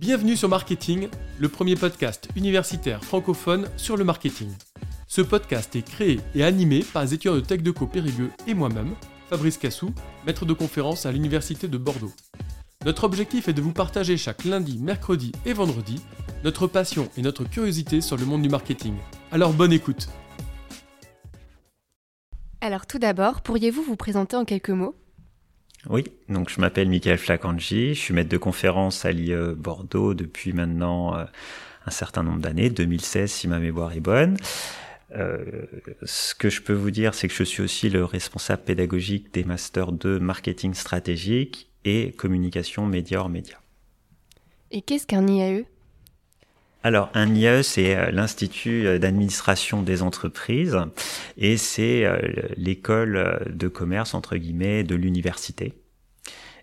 Bienvenue sur Marketing, le premier podcast universitaire francophone sur le marketing. Ce podcast est créé et animé par les étudiants de Tech Co Périgueux et moi-même, Fabrice Cassou, maître de conférence à l'Université de Bordeaux. Notre objectif est de vous partager chaque lundi, mercredi et vendredi notre passion et notre curiosité sur le monde du marketing. Alors bonne écoute Alors tout d'abord, pourriez-vous vous présenter en quelques mots? Oui, donc je m'appelle Michael Flacangi, je suis maître de conférence à l'IE Bordeaux depuis maintenant euh, un certain nombre d'années, 2016 si ma mémoire est bonne. Euh, ce que je peux vous dire, c'est que je suis aussi le responsable pédagogique des masters de marketing stratégique et communication média hors média. Et qu'est-ce qu'un IAE alors, un IAE, c'est euh, l'Institut d'administration des entreprises et c'est l'école de commerce, entre guillemets, de l'université.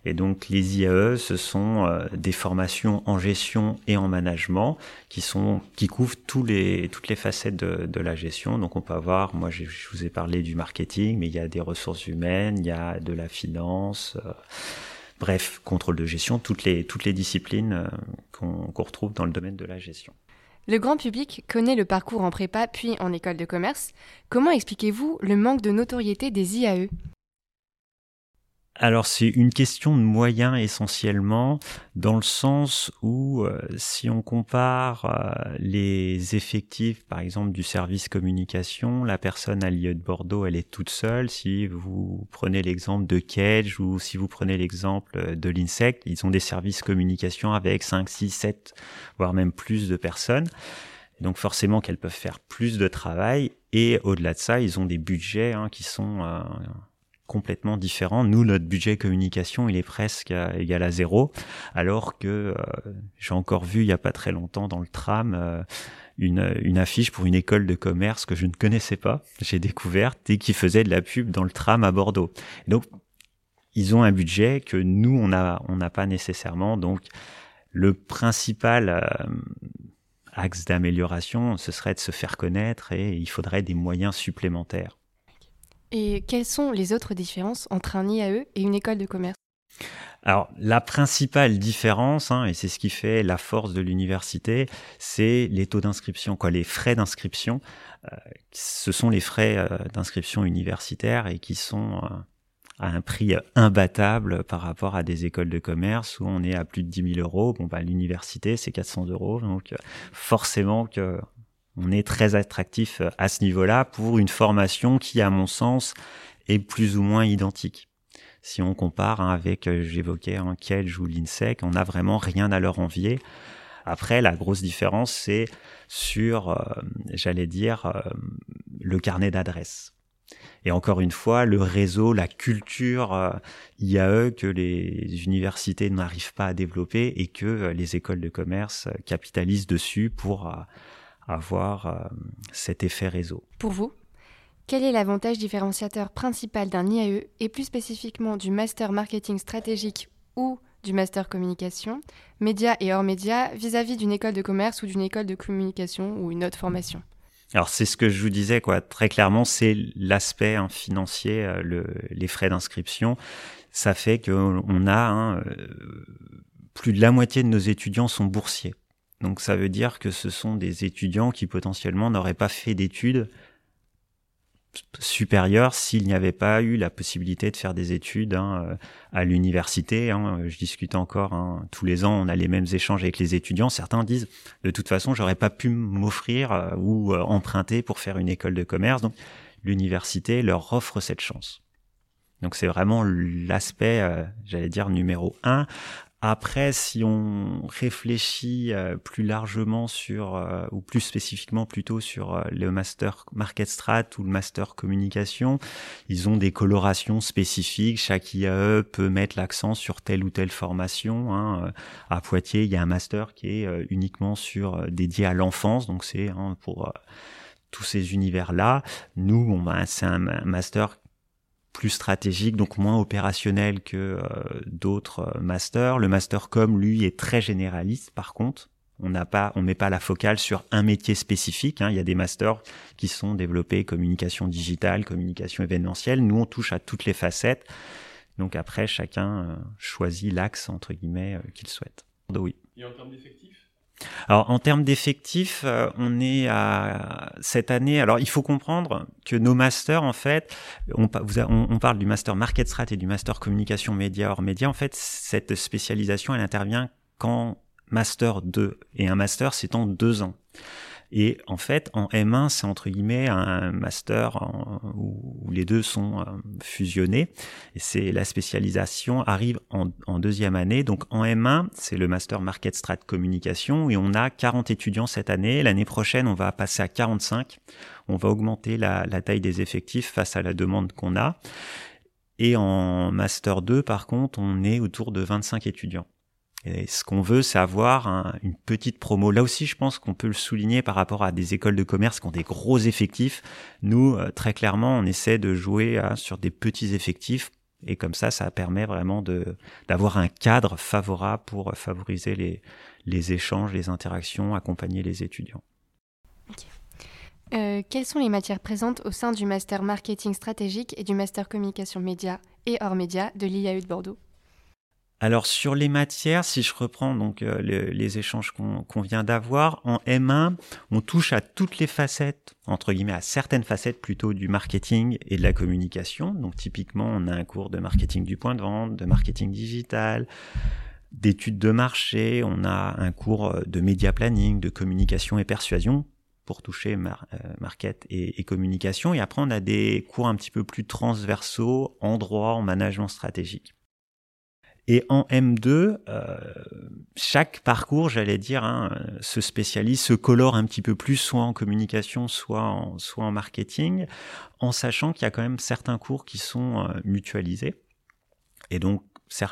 Et donc les IAE, ce sont euh, des formations en gestion et en management qui sont qui couvrent tous les toutes les facettes de, la gestion. Donc on peut avoir, moi je, vous ai parlé du marketing, mais il y a des ressources humaines, il y a de la finance. Euh, bref, contrôle de gestion, toutes les, toutes les disciplines euh, qu'on retrouve dans le domaine de la gestion. Le grand public connaît le parcours en prépa puis en école de commerce. Comment expliquez-vous le manque de notoriété des IAE alors c'est une question de moyens essentiellement, dans le sens où euh, si on compare euh, les effectifs, par exemple du service communication, la personne à l'IE de Bordeaux, elle est toute seule. Si vous prenez l'exemple de Cage ou si vous prenez l'exemple de l'INSEC, ils ont des services communication avec 5, 6, 7, voire même plus de personnes. Donc forcément qu'elles peuvent faire plus de travail et au-delà de ça, ils ont des budgets hein, qui sont... Euh, complètement différent. Nous, notre budget communication, il est presque égal à zéro, alors que euh, j'ai encore vu il y a pas très longtemps dans le tram euh, une, affiche pour une école de commerce que je ne connaissais pas, j'ai découverte et qui faisait de la pub dans le tram à Bordeaux. donc, ils ont un budget que nous, on n'a on n'a pas nécessairement. Donc, le principal euh, axe d'amélioration, ce serait de se faire connaître et il faudrait des moyens supplémentaires. Et quelles sont les autres différences entre un IAE et une école de commerce? Alors, la principale différence, hein, et c'est ce qui fait la force de l'université, c'est les taux d'inscription, quoi, les frais d'inscription. Euh, ce sont les frais euh, d'inscription universitaire et qui sont euh, à un prix imbattable par rapport à des écoles de commerce où on est à plus de 10 000 euros. Bon, bah, l'université, c'est 400 euros. Donc, forcément que on est très attractif euh, à ce niveau-là pour une formation qui, à mon sens, est plus ou moins identique. Si on compare hein, avec, euh, j'évoquais un hein, ou l'INSEC, on n'a vraiment rien à leur envier. Après, la grosse différence, c'est sur, euh, j'allais dire, le carnet d'adresses. Et encore une fois, le réseau, la culture IAE que les universités n'arrivent pas à développer et que les écoles de commerce capitalisent dessus pour avoir euh, cet effet réseau. Pour vous, quel est l'avantage différenciateur principal d'un IAE et plus spécifiquement du master marketing stratégique ou du master communication, médias et hors médias, vis-à-vis d'une école de commerce ou d'une école de communication ou une autre formation? Alors c'est ce que je vous disais quoi. Très clairement c'est l'aspect hein, financier euh, le, les frais d'inscription. Ça fait qu'on a hein, euh, plus de la moitié de nos étudiants sont boursiers donc ça veut dire que ce sont des étudiants qui potentiellement n'auraient pas fait d'études supérieures s'il n'y avait pas eu la possibilité de faire des études hein, euh, à l'université. Hein. Je discute encore hein, tous les ans, on a les mêmes échanges avec les étudiants. Certains disent de toute façon, j'aurais pas pu m'offrir euh, ou euh, emprunter pour faire une école de commerce. Donc l'université leur offre cette chance. Donc c'est vraiment l'aspect, j'allais dire, numéro un. Après, si on réfléchit euh, plus largement sur, euh, ou plus spécifiquement plutôt sur euh, le master market strat ou le master communication, ils ont des colorations spécifiques. Chaque IAE peut mettre l'accent sur telle ou telle formation. Hein. À Poitiers, il y a un master qui est uniquement sur dédié à l'enfance, donc c'est hein, pour tous ces univers-là. Nous, ben, c'est un master plus stratégique, donc moins opérationnel que euh, d'autres euh, masters. Le master com, lui, est très généraliste. Par contre, on n'a pas, on met pas la focale sur un métier spécifique. Hein. Il y a des masters qui sont développés communication digitale, communication événementielle. Nous, on touche à toutes les facettes. Donc après, chacun choisit l'axe entre guillemets qu'il souhaite. Oui. Et en termes d'effectifs? Alors en termes d'effectifs, euh, on est à cette année. Alors il faut comprendre que nos masters, en fait, on, parle du master market strat et du master communication média hors média. En fait, cette spécialisation, elle intervient quand master 2 et un master, c'est en deux ans. Et en fait, en M1, c'est entre guillemets un master où les deux sont euh, fusionnés. Et c'est la spécialisation arrive en, deuxième année. Donc en M1, c'est le master Market Strat Communication et on a 40 étudiants cette année. L'année prochaine, on va passer à 45. On va augmenter la, la taille des effectifs face à la demande qu'on a. Et en Master 2, par contre, on est autour de 25 étudiants. Et ce qu'on veut, c'est avoir une petite promo. Là aussi, je pense qu'on peut le souligner par rapport à des écoles de commerce qui ont des gros effectifs. Nous, euh, très clairement, on essaie de jouer hein, sur des petits effectifs. Et comme ça, ça permet vraiment d'avoir un cadre favorable pour favoriser les, échanges, les interactions, accompagner les étudiants. Euh, quelles sont les matières présentes au sein du master marketing stratégique et du master communication média et hors média de l'IAU de Bordeaux? Alors sur les matières, si je reprends donc euh, les, échanges qu'on vient d'avoir, en M1, on touche à toutes les facettes, entre guillemets à certaines facettes plutôt du marketing et de la communication. Donc typiquement, on a un cours de marketing du point de vente, de marketing digital, d'études de marché, on a un cours de média planning, de communication et persuasion pour toucher euh, market et, et, communication. Et après, on a des cours un petit peu plus transversaux en droit, en management stratégique. Et en M2, euh, chaque parcours, j'allais dire, hein, se spécialise, se colore un petit peu plus, soit en communication, soit en, soit en marketing, en sachant qu'il y a quand même certains cours qui sont euh, mutualisés. Et donc,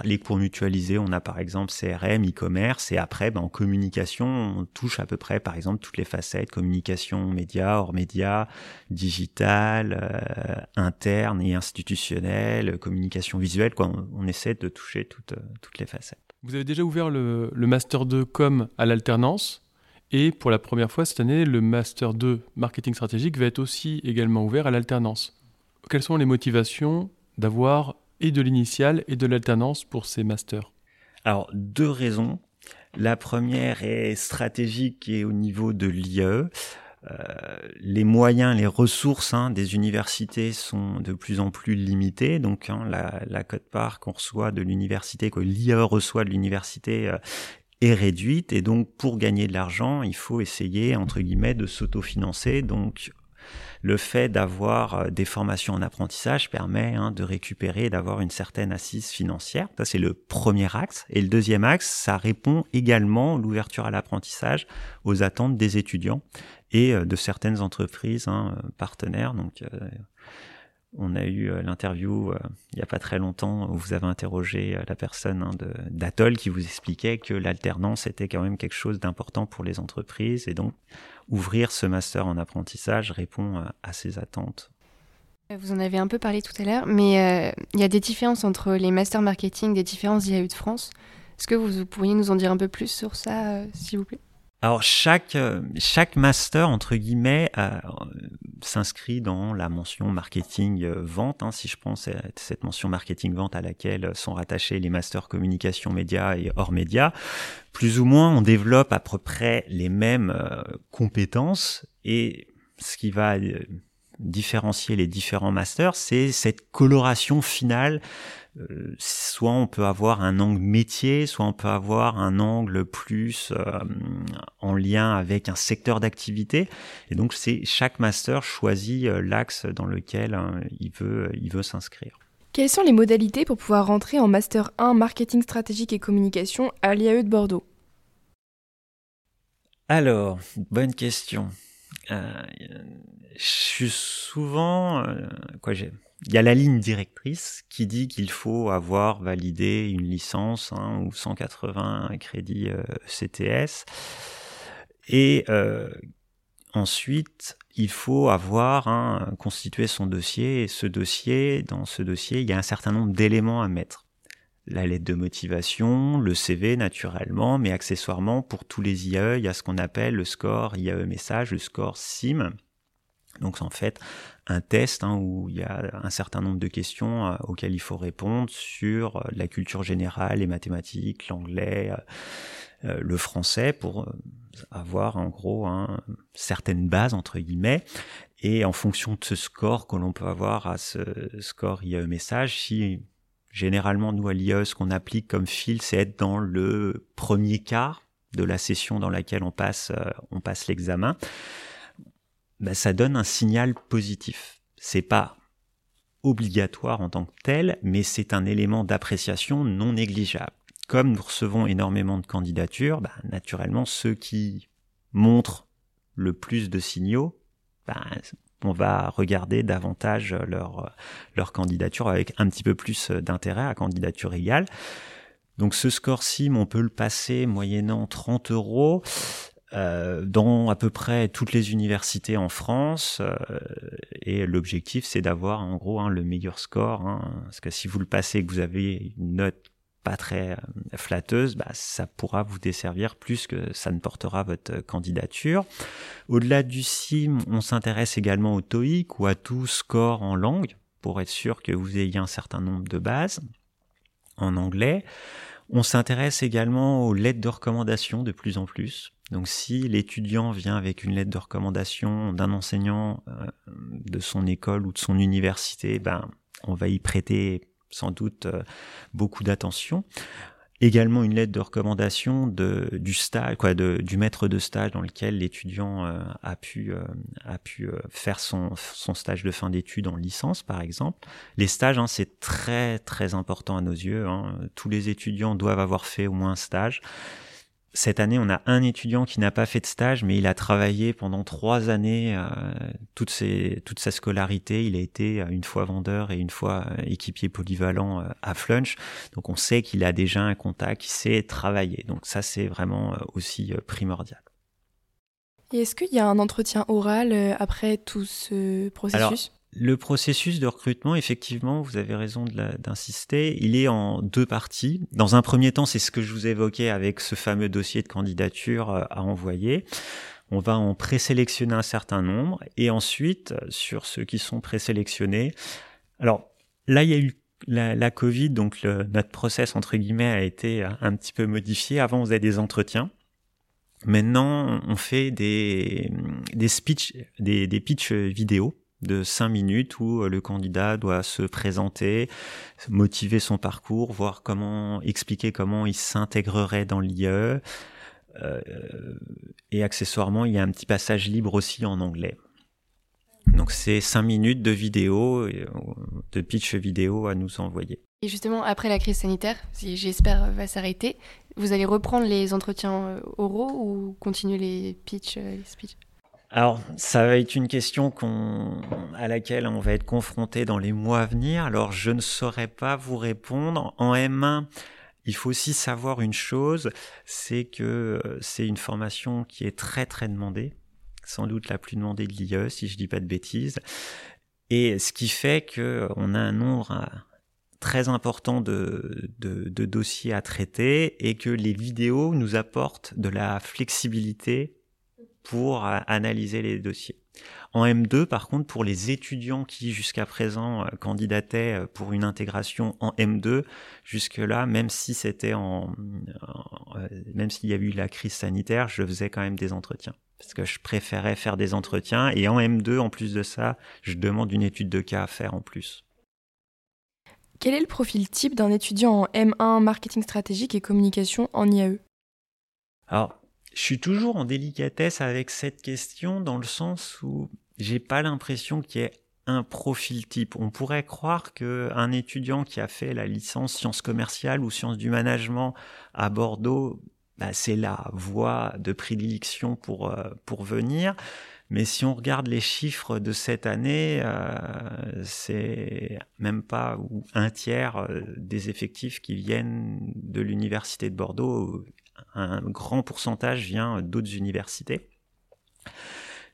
les cours mutualisés, on a par exemple CRM, e-commerce, et après, ben, en communication, on touche à peu près, par exemple, toutes les facettes, communication média, hors média, digital, euh, interne et institutionnelle, communication visuelle. On, essaie de toucher toutes, toutes les facettes. Vous avez déjà ouvert le, le Master 2 Com à l'alternance, et pour la première fois cette année, le Master 2 Marketing Stratégique va être aussi également ouvert à l'alternance. Quelles sont les motivations d'avoir et de l'initiale et de l'alternance pour ces masters Alors, deux raisons. La première est stratégique et au niveau de l'IE. Euh, les moyens, les ressources hein, des universités sont de plus en plus limitées. Donc hein, la, la cote-part qu'on reçoit de l'université, que l'IE reçoit de l'université, euh, est réduite. Et donc pour gagner de l'argent, il faut essayer, entre guillemets, de s'autofinancer. Donc le fait d'avoir euh, des formations en apprentissage permet hein, de récupérer, d'avoir une certaine assise financière. Ça, c'est le premier axe. Et le deuxième axe, ça répond également, l'ouverture à l'apprentissage, aux attentes des étudiants et euh, de certaines entreprises hein, partenaires. Donc, euh, on a eu l'interview il n'y a pas très longtemps où vous avez interrogé la personne hein, d'Atoll qui vous expliquait que l'alternance était quand même quelque chose d'important pour les entreprises et donc ouvrir ce master en apprentissage répond à, ces attentes. Vous en avez un peu parlé tout à l'heure, mais euh, il y a des différences entre les masters marketing des différents IAU de France. Est-ce que vous, pourriez nous en dire un peu plus sur ça, euh, s'il vous plaît? Alors chaque euh, chaque master entre guillemets euh, s'inscrit dans la mention marketing euh, vente. Hein, si je pense à cette mention marketing vente à laquelle sont rattachés les masters communication média et hors média, plus ou moins on développe à peu près les mêmes compétences et ce qui va différencier les différents masters, c'est cette coloration finale euh, soit on peut avoir un angle métier, soit on peut avoir un angle plus euh, en lien avec un secteur d'activité. Et donc c'est chaque master choisit euh, l'axe dans lequel hein, il veut, il veut s'inscrire. Quelles sont les modalités pour pouvoir rentrer en Master 1 Marketing stratégique et communication à l'IAE de Bordeaux? Alors, bonne question. je suis souvent... quoi j'ai il y a la ligne directrice qui dit qu'il faut avoir validé une licence hein, ou 180 crédits euh, CTS. Et euh, ensuite, il faut avoir hein, constitué son dossier. Et ce dossier, dans ce dossier, il y a un certain nombre d'éléments à mettre. La lettre de motivation, le CV naturellement, mais accessoirement pour tous les IAE, il y a ce qu'on appelle le score IAE message, le score SIM Donc en fait, un test hein, où il y a un certain nombre de questions euh, auxquelles il faut répondre sur euh, la culture générale, les mathématiques, l'anglais, euh, le français, pour avoir en gros hein, certaines bases entre guillemets. Et en fonction de ce score que l'on peut avoir à ce score IE message, si généralement nous à l'IE ce qu'on applique comme fil, c'est être dans le premier quart de la session dans laquelle on passe, on passe l'examen bah, ça donne un signal positif. C'est pas obligatoire en tant que tel, mais c'est un élément d'appréciation non négligeable. Comme nous recevons énormément de candidatures, bah, naturellement, ceux qui montrent le plus de signaux, bah, on va regarder davantage leur, leur candidature avec un petit peu plus d'intérêt à candidature égale. Donc ce score SIM, on peut le passer moyennant 30 euros. Euh, dans à peu près toutes les universités en France. Euh, et l'objectif, c'est d'avoir en gros hein, le meilleur score. Hein, parce que si vous le passez et que vous avez une note pas très euh, flatteuse, bah, ça pourra vous desservir plus que ça ne portera votre candidature. Au-delà du CIM, on s'intéresse également au TOEIC ou à tout score en langue pour être sûr que vous ayez un certain nombre de bases en anglais. On s'intéresse également aux lettres de recommandation de plus en plus. Donc si l'étudiant vient avec une lettre de recommandation d'un enseignant euh, de son école ou de son université, ben on va y prêter sans doute euh, beaucoup d'attention. Également une lettre de recommandation de, du stage, quoi, du maître de stage dans lequel l'étudiant euh, a pu, a pu faire son, son stage de fin d'études en licence, par exemple. Les stages, hein, c'est très très important à nos yeux. Hein. Tous les étudiants doivent avoir fait au moins un stage cette année, on a un étudiant qui n'a pas fait de stage, mais il a travaillé pendant trois années, euh, toute, ses, toute sa scolarité. Il a été euh, une fois vendeur et une fois euh, équipier polyvalent à Flunch. Donc on sait qu'il a déjà un contact, qu'il sait travailler. Donc ça, c'est vraiment aussi primordial. Et est-ce qu'il y a un entretien oral après tout ce processus? Le processus de recrutement, effectivement, vous avez raison d'insister, il est en deux parties. Dans un premier temps, c'est ce que je vous évoquais avec ce fameux dossier de candidature euh, à envoyer. On va en présélectionner un certain nombre et ensuite, sur ceux qui sont présélectionnés, alors là, il y a eu la, Covid, donc notre process, entre guillemets, a été un petit peu modifié. Avant, on faisait des entretiens. Maintenant, on fait des, des speech, des, des pitchs vidéo de cinq minutes où euh, le candidat doit se présenter, motiver son parcours, voir comment expliquer comment il s'intégrerait dans l'IE. Euh, et accessoirement, il y a un petit passage libre aussi en anglais. Donc c'est cinq minutes de vidéo, euh, de pitch vidéo à nous envoyer. Et justement, après la crise sanitaire, si j'espère va s'arrêter, vous allez reprendre les entretiens oraux ou continuer les pitch, les speeches? Alors, ça va être une question à laquelle on va être confronté dans les mois à venir. Alors, je ne saurais pas vous répondre. En M1, il faut aussi savoir une chose, c'est que euh, c'est une formation qui est très très demandée, sans doute la plus demandée de l'IE, si je dis pas de bêtises. Et ce qui fait qu'on a un nombre euh, très important de dossiers à traiter et que les vidéos nous apportent de la flexibilité pour euh, analyser les dossiers. En M2, par contre, pour les étudiants qui jusqu'à présent euh, candidataient euh, pour une intégration en M2, jusque-là, même si c'était en, même s'il y a eu la crise sanitaire, je faisais quand même des entretiens parce que je préférais faire des entretiens et en M2, en plus de ça, je demande une étude de cas à faire en plus. Quel est le profil type d'un étudiant en M1 marketing stratégique et communication en IAE Alors, je suis toujours en délicatesse avec cette question dans le sens où j'ai pas l'impression qu'il y ait un profil type. On pourrait croire que un étudiant qui a fait la licence sciences commerciales ou sciences du management à Bordeaux, bah, c'est la voie de prédilection pour euh, pour venir. Mais si on regarde les chiffres de cette année, euh, c'est même pas un tiers euh, des effectifs qui viennent de l'université de Bordeaux un grand pourcentage vient d'autres universités.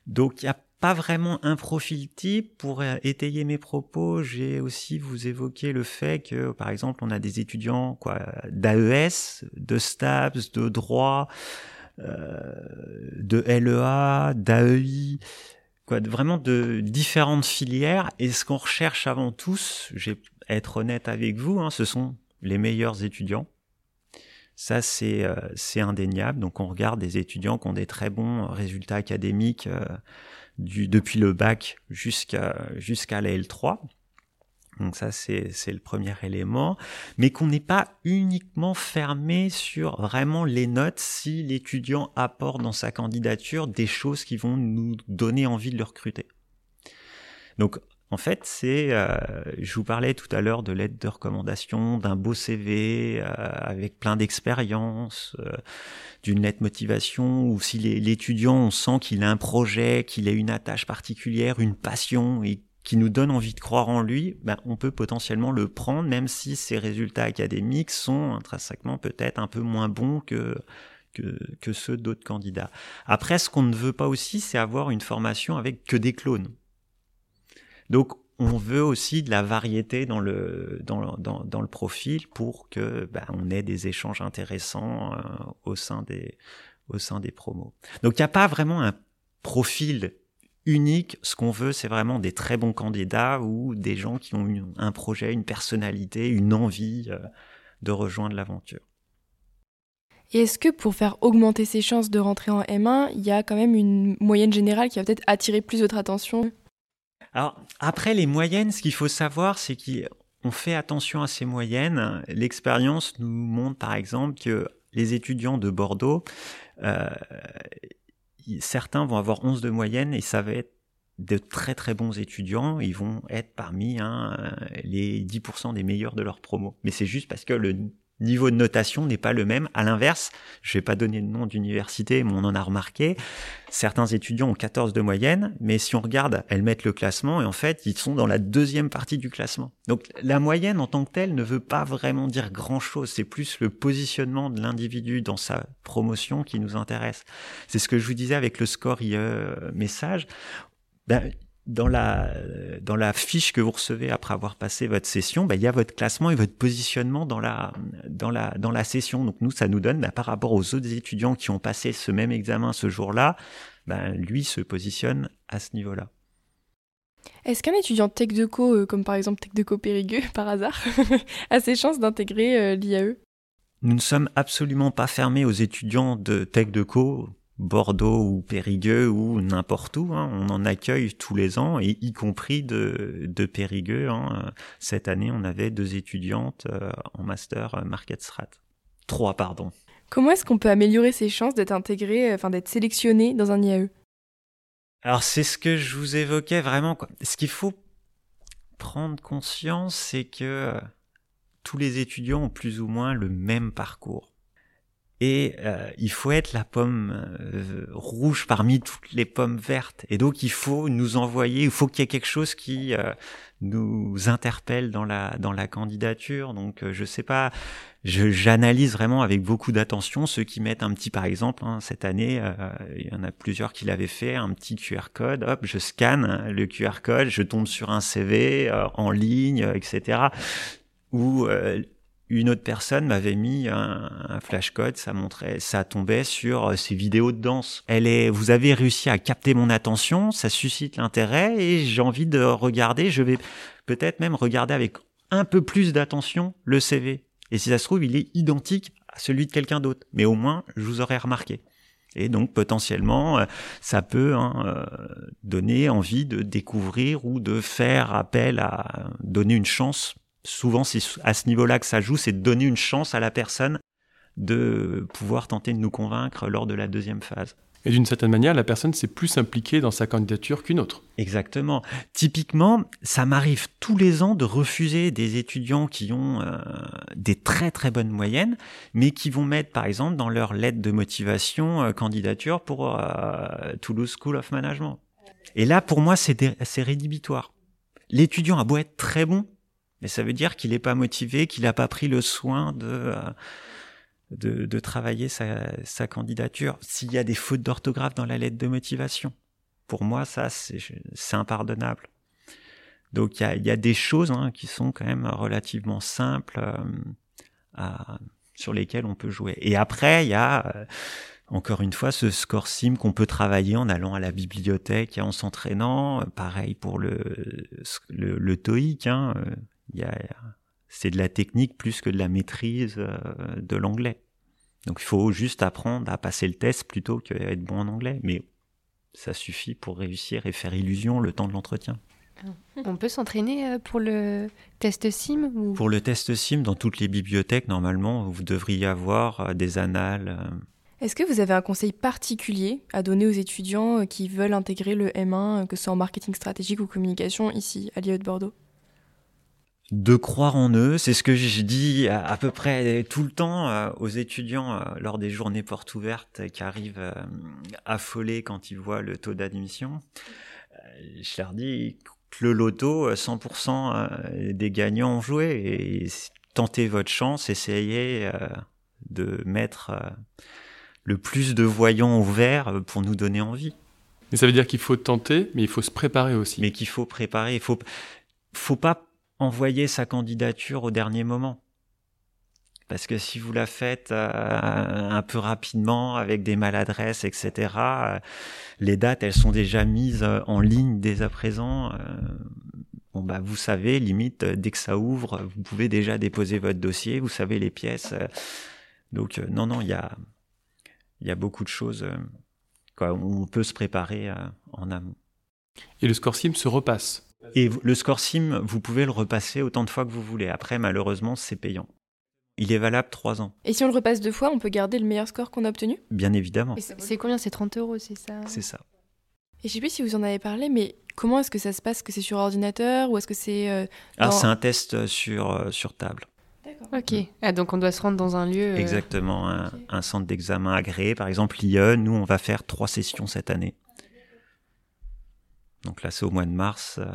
Donc il n'y a pas vraiment un profil type. Pour étayer mes propos, j'ai aussi vous évoqué le fait que, par exemple, on a des étudiants d'AES, de STAPS, de droit, euh, de LEA, d'AEI, vraiment de différentes filières. Et ce qu'on recherche avant tous, je vais être honnête avec vous, hein, ce sont les meilleurs étudiants. Ça, c'est euh, c'est indéniable. Donc, on regarde des étudiants qui ont des très bons résultats académiques euh, du, depuis le bac jusqu'à jusqu'à la L3. Donc ça, c'est le premier élément. Mais qu'on n'est pas uniquement fermé sur vraiment les notes si l'étudiant apporte dans sa candidature des choses qui vont nous donner envie de le recruter. Donc en fait, c'est, euh, je vous parlais tout à l'heure de l'aide de recommandation, d'un beau CV euh, avec plein d'expérience, euh, d'une lettre motivation, ou si l'étudiant, on sent qu'il a un projet, qu'il a une attache particulière, une passion, et qui nous donne envie de croire en lui, ben, on peut potentiellement le prendre, même si ses résultats académiques sont intrinsèquement peut-être un peu moins bons que, que, que ceux d'autres candidats. Après, ce qu'on ne veut pas aussi, c'est avoir une formation avec que des clones. Donc, on veut aussi de la variété dans le, dans, dans, le profil pour que ben, on ait des échanges intéressants euh, au, sein des, au sein des promos. Donc, il n'y a pas vraiment un profil unique. Ce qu'on veut, c'est vraiment des très bons candidats ou des gens qui ont un projet, une personnalité, une envie euh, de rejoindre l'aventure. Et est-ce que pour faire augmenter ses chances de rentrer en M1, il y a quand même une moyenne générale qui va peut-être attirer plus votre attention? Alors, après les moyennes, ce qu'il faut savoir, c'est qu'on fait attention à ces moyennes. L'expérience nous montre par exemple que les étudiants de Bordeaux, euh, certains vont avoir 11 de moyenne et ça va être de très très bons étudiants, ils vont être parmi hein, les 10% des meilleurs de leur promo. Mais c'est juste parce que le niveau de notation n'est pas le même. À l'inverse, je vais pas donner le nom d'université, mais on en a remarqué. Certains étudiants ont 14 de moyenne, mais si on regarde, elles mettent le classement et en fait, ils sont dans la deuxième partie du classement. Donc la moyenne en tant que telle ne veut pas vraiment dire grand-chose. C'est plus le positionnement de l'individu dans sa promotion qui nous intéresse. C'est ce que je vous disais avec le score IE message. Ben, dans la, dans la fiche que vous recevez après avoir passé votre session, bah, il y a votre classement et votre positionnement dans la, dans la, dans la session. Donc nous, ça nous donne, bah, par rapport aux autres étudiants qui ont passé ce même examen ce jour-là, bah, lui se positionne à ce niveau-là. Est-ce qu'un étudiant Tech de Co, euh, comme par exemple Tech de Co Périgueux, par hasard, a ses chances d'intégrer euh, l'IAE? Nous ne sommes absolument pas fermés aux étudiants de Tech de Co Bordeaux ou Périgueux ou n'importe où. Hein. On en accueille tous les ans, et y compris de, de Périgueux. Hein. Cette année, on avait deux étudiantes euh, en master euh, Market Strat. Trois, pardon. Comment est-ce qu'on peut améliorer ses chances d'être intégré, euh, enfin d'être sélectionné dans un IAE Alors c'est ce que je vous évoquais vraiment. Quoi. Ce qu'il faut prendre conscience, c'est que tous les étudiants ont plus ou moins le même parcours. Et euh, il faut être la pomme euh, rouge parmi toutes les pommes vertes. Et donc il faut nous envoyer, il faut qu'il y ait quelque chose qui euh, nous interpelle dans la dans la candidature. Donc je sais pas, j'analyse vraiment avec beaucoup d'attention ceux qui mettent un petit, par exemple, hein, cette année, il y en a plusieurs qui l'avaient fait, un petit QR code. Hop, je scanne le QR code, je tombe sur un CV en ligne, etc. Ou une autre personne m'avait mis un, flashcode, ça montrait, ça tombait sur euh, ces vidéos de danse. Elle est, vous avez réussi à capter mon attention, ça suscite l'intérêt et j'ai envie de regarder. Je vais peut-être même regarder avec un peu plus d'attention le CV. Et si ça se trouve, il est identique à celui de quelqu'un d'autre. Mais au moins, je vous aurais remarqué. Et donc potentiellement, euh, ça peut hein, euh, donner envie de découvrir ou de faire appel à donner une chance souvent c'est à ce niveau-là que ça joue, c'est de donner une chance à la personne de pouvoir tenter de nous convaincre lors de la deuxième phase. Et d'une certaine manière, la personne s'est plus impliquée dans sa candidature qu'une autre. Exactement. Typiquement, ça m'arrive tous les ans de refuser des étudiants qui ont euh, des très très bonnes moyennes, mais qui vont mettre par exemple dans leur lettre de motivation euh, candidature pour euh, Toulouse School of Management. Et là, pour moi, c'est rédhibitoire. L'étudiant a beau être très bon, mais ça veut dire qu'il n'est pas motivé, qu'il n'a pas pris le soin de, euh, de, travailler sa, candidature. S'il y a des fautes d'orthographe dans la lettre de motivation, pour moi, ça, c'est impardonnable. Donc il y a, des choses hein, qui sont quand même relativement simples euh, sur lesquelles on peut jouer. Et après, il y a euh, encore une fois, ce score sim qu'on peut travailler en allant à la bibliothèque et en s'entraînant. Pareil pour le, le, le. Hein. C'est de la technique plus que de la maîtrise euh, de l'anglais. Donc il faut juste apprendre à passer le test plutôt qu'à être bon en anglais. Mais ça suffit pour réussir et faire illusion le temps de l'entretien. On peut s'entraîner euh, pour le test SIM Pour le test SIM, dans toutes les bibliothèques, normalement, vous devriez avoir euh, des annales. Est-ce que vous avez un conseil particulier à donner aux étudiants qui veulent intégrer le M1, que ce soit en marketing stratégique ou communication, ici, à l'IE de Bordeaux? De croire en eux. C'est ce que je dis à, peu près tout le temps euh, aux étudiants euh, lors des journées portes ouvertes qui arrivent euh, affolés quand ils voient le taux d'admission. je leur dis que le loto, 100% des gagnants ont joué et tentez votre chance, essayez de mettre le plus de voyants ouverts pour nous donner envie. Mais ça veut dire qu'il faut tenter, mais il faut se préparer aussi. Mais qu'il faut préparer, il faut faut pas envoyer sa candidature au dernier moment. Parce que si vous la faites euh, un peu rapidement, avec des maladresses, etc., euh, les dates, elles sont déjà mises euh, en ligne dès à présent. bon, bah, vous savez, limite, dès que ça ouvre, vous pouvez déjà déposer votre dossier, vous savez les pièces. donc, non, non, il y a, y a beaucoup de choses. Quoi, on peut se préparer en amont. Et le score SIM se repasse et le score SIM, vous pouvez le repasser autant de fois que vous voulez. Après, malheureusement, c'est payant. Il est valable trois ans. Et si on le repasse deux fois, on peut garder le meilleur score qu'on a obtenu? Bien évidemment. C'est combien? C'est 30 euros, c'est ça? C'est ça. Et je sais plus si vous en avez parlé, mais comment est-ce que ça se passe? Que c'est sur ordinateur ou est-ce que c'est euh, Ah, c'est un test sur, euh, sur table. D'accord. Ok. Ah, donc on doit se rendre dans un lieu. Euh, Exactement, un, un, centre d'examen agréé. Par exemple, l'IE, nous, on va faire trois sessions cette année. Donc là, c'est au mois de mars, euh,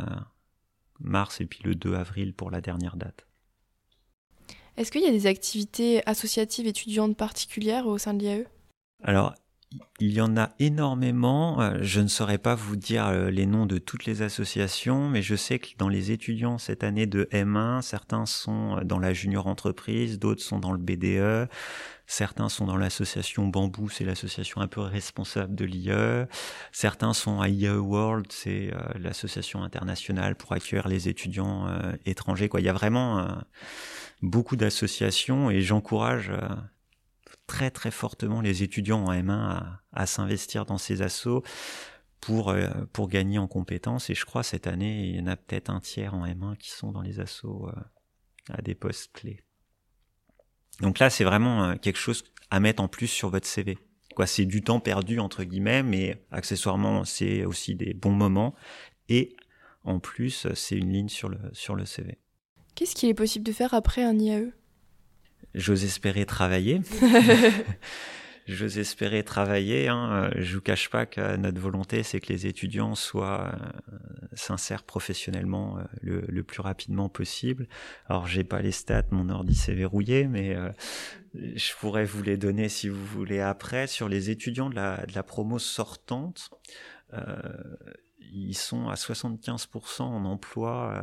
mars et puis le 2 avril pour la dernière date. Est-ce qu'il y a des activités associatives étudiantes particulières au sein de l'IAE? Alors, il y en a énormément. Euh, je ne saurais pas vous dire euh, les noms de toutes les associations, mais je sais que dans les étudiants cette année de M1, certains sont dans la junior entreprise, d'autres sont dans le BDE, Certains sont dans l'association Bambou, c'est l'association un peu responsable de l'IE. Certains sont à IE World, c'est euh, l'association internationale pour accueillir les étudiants euh, étrangers. Il y a vraiment euh, beaucoup d'associations et j'encourage très très fortement les étudiants en M1 à, s'investir dans ces assos pour, pour gagner en compétences. Et je crois cette année, il y en a peut-être un tiers en M1 qui sont dans les assos à des postes clés. Donc là, c'est vraiment euh, quelque chose à mettre en plus sur votre CV. Quoi, c'est du temps perdu entre guillemets, mais accessoirement, c'est aussi des bons moments. Et en plus, c'est une ligne sur le sur le CV. Qu'est-ce qu'il est possible de faire après un IAE J'ose espérer travailler. j'ose espérer travailler. Hein. Je vous cache pas que notre volonté, c'est que les étudiants soient euh, sincères professionnellement euh, le, plus rapidement possible. Alors, j'ai pas les stats, mon ordi s'est verrouillé, mais euh, je pourrais vous les donner si vous voulez après. Sur les étudiants de la, promo sortante, euh, ils sont à 75% en emploi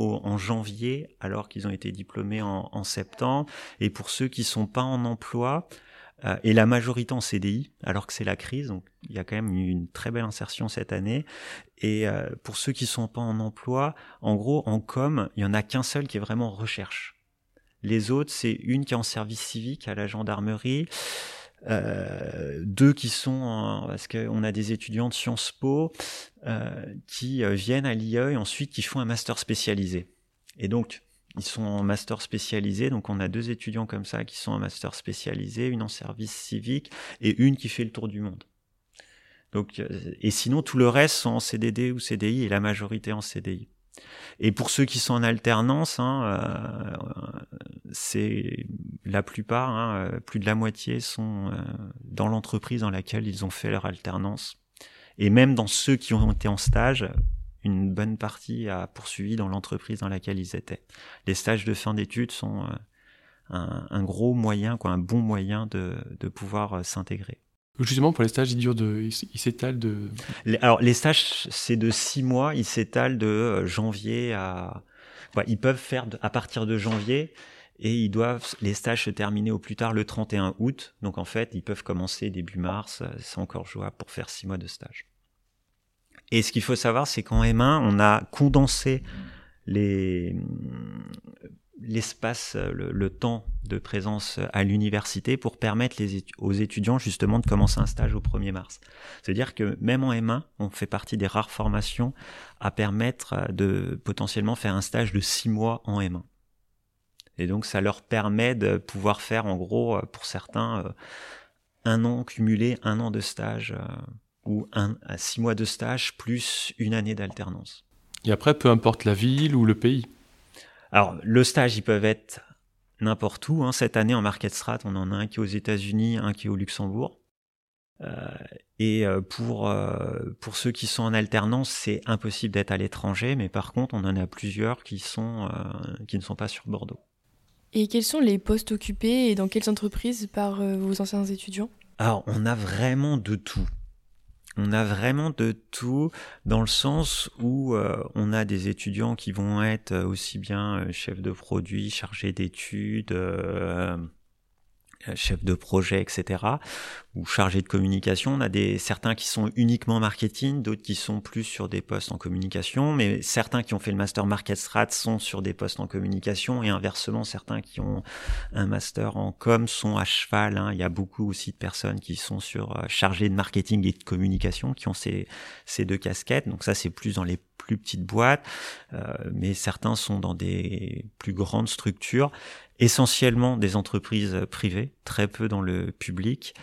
en janvier alors qu'ils ont été diplômés en, septembre. Et pour ceux qui sont pas en emploi, euh, et la majorité en CDI, alors que c'est la crise, donc il y a quand même une très belle insertion cette année. Et euh, pour ceux qui sont pas en emploi, en gros, en com, il y en a qu'un seul qui est vraiment en recherche. Les autres, c'est une qui est en service civique à la gendarmerie, euh, deux qui sont parce qu'on a des étudiants de Sciences Po euh, qui euh, viennent à l'IE et ensuite qui font un master spécialisé. Et donc ils sont en master spécialisé, donc on a deux étudiants comme ça qui sont en master spécialisé, une en service civique et une qui fait le tour du monde. Donc, et sinon tout le reste sont en CDD ou CDI et la majorité en CDI. Et pour ceux qui sont en alternance, hein, euh, c'est la plupart, hein, euh, plus de la moitié sont euh, dans l'entreprise dans laquelle ils ont fait leur alternance. Et même dans ceux qui ont été en stage, une bonne partie a poursuivi dans l'entreprise dans laquelle ils étaient. Les stages de fin d'études sont un, gros moyen, quoi, un bon moyen de, de pouvoir s'intégrer. Justement, pour les stages, ils durent de, ils s'étalent de. Alors, les stages, c'est de six mois. Ils s'étalent de euh, janvier à. ils peuvent faire à partir de janvier et ils doivent les stages se terminer au plus tard le 31 août. Donc en fait, ils peuvent commencer début mars, c'est encore jouable pour faire six mois de stage. Et ce qu'il faut savoir, c'est qu'en M1, on a condensé les l'espace, le, temps de présence à l'université pour permettre les aux étudiants justement de commencer un stage au 1er mars. C'est-à-dire que même en M1, on fait partie des rares formations à permettre de potentiellement faire un stage de six mois en M1. Et donc ça leur permet de pouvoir faire en gros pour certains euh, un an cumulé, un an de stage euh, ou un, six mois de stage plus une année d'alternance. Et après, peu importe la ville ou le pays. Alors, le stage, ils peuvent être n'importe où. Hein. Cette année, en Market Strat, on en a un qui est aux États-Unis, un qui est au Luxembourg. Euh, et euh, pour, euh, pour ceux qui sont en alternance, c'est impossible d'être à l'étranger, mais par contre, on en a plusieurs qui, sont, qui ne sont pas sur Bordeaux. Et quels sont les postes occupés et dans quelles entreprises par vos anciens étudiants? Alors, on a vraiment de tout on a vraiment de tout dans le sens où euh, on a des étudiants qui vont être aussi bien euh, chefs de produit, chargés d'études, euh, euh, chef de projet, etc., ou chargé de communication. On a des certains qui sont uniquement marketing, d'autres qui sont plus sur des postes en communication, mais certains qui ont fait le master market strat sont sur des postes en communication, et inversement, certains qui ont un master en com sont à cheval. Hein. Il y a beaucoup aussi de personnes qui sont sur euh, chargées de marketing et de communication, qui ont ces, ces deux casquettes. Donc ça, c'est plus dans les plus petites boîtes, euh, mais certains sont dans des plus grandes structures essentiellement des entreprises privées, très peu dans le public.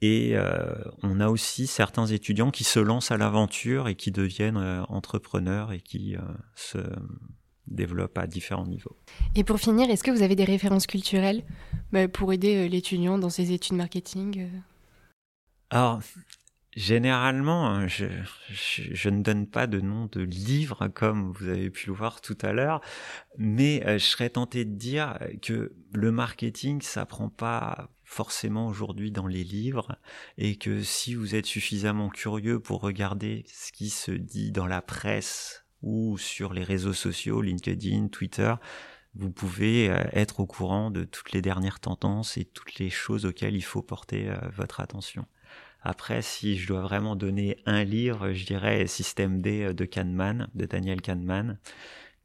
Et euh, on a aussi certains étudiants qui se lancent à l'aventure et qui deviennent euh, entrepreneurs et qui euh, se développent à différents niveaux. Et pour finir, est-ce que vous avez des références culturelles bah, pour aider l'étudiant dans ses études marketing Alors, Généralement, hein, je, ne donne pas de nom de livre comme vous avez pu le voir tout à l'heure, mais euh, je serais tenté de dire que le marketing, ça prend pas forcément aujourd'hui dans les livres et que si vous êtes suffisamment curieux pour regarder ce qui se dit dans la presse ou sur les réseaux sociaux, LinkedIn, Twitter, vous pouvez euh, être au courant de toutes les dernières tendances et toutes les choses auxquelles il faut porter euh, votre attention. Après, si je dois vraiment donner un livre, je dirais Système D de Kahneman, de Daniel Kahneman,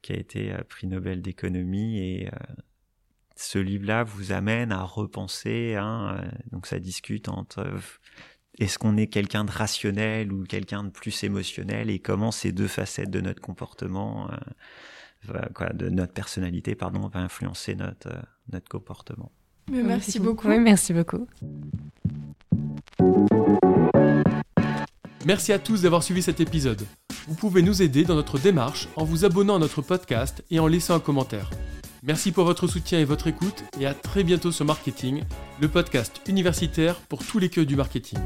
qui a été euh, prix Nobel d'économie. Et euh, ce livre-là vous amène à repenser. Hein, euh, donc ça discute entre est-ce qu'on est quelqu'un de rationnel ou quelqu'un de plus émotionnel et comment ces deux facettes de notre comportement, quoi, de notre personnalité, pardon, va influencer notre, notre comportement. merci beaucoup. Oui, merci beaucoup. Merci à tous d'avoir suivi cet épisode. Vous pouvez nous aider dans notre démarche en vous abonnant à notre podcast et en laissant un commentaire. Merci pour votre soutien et votre écoute et à très bientôt sur Marketing, le podcast universitaire pour tous les queues du marketing.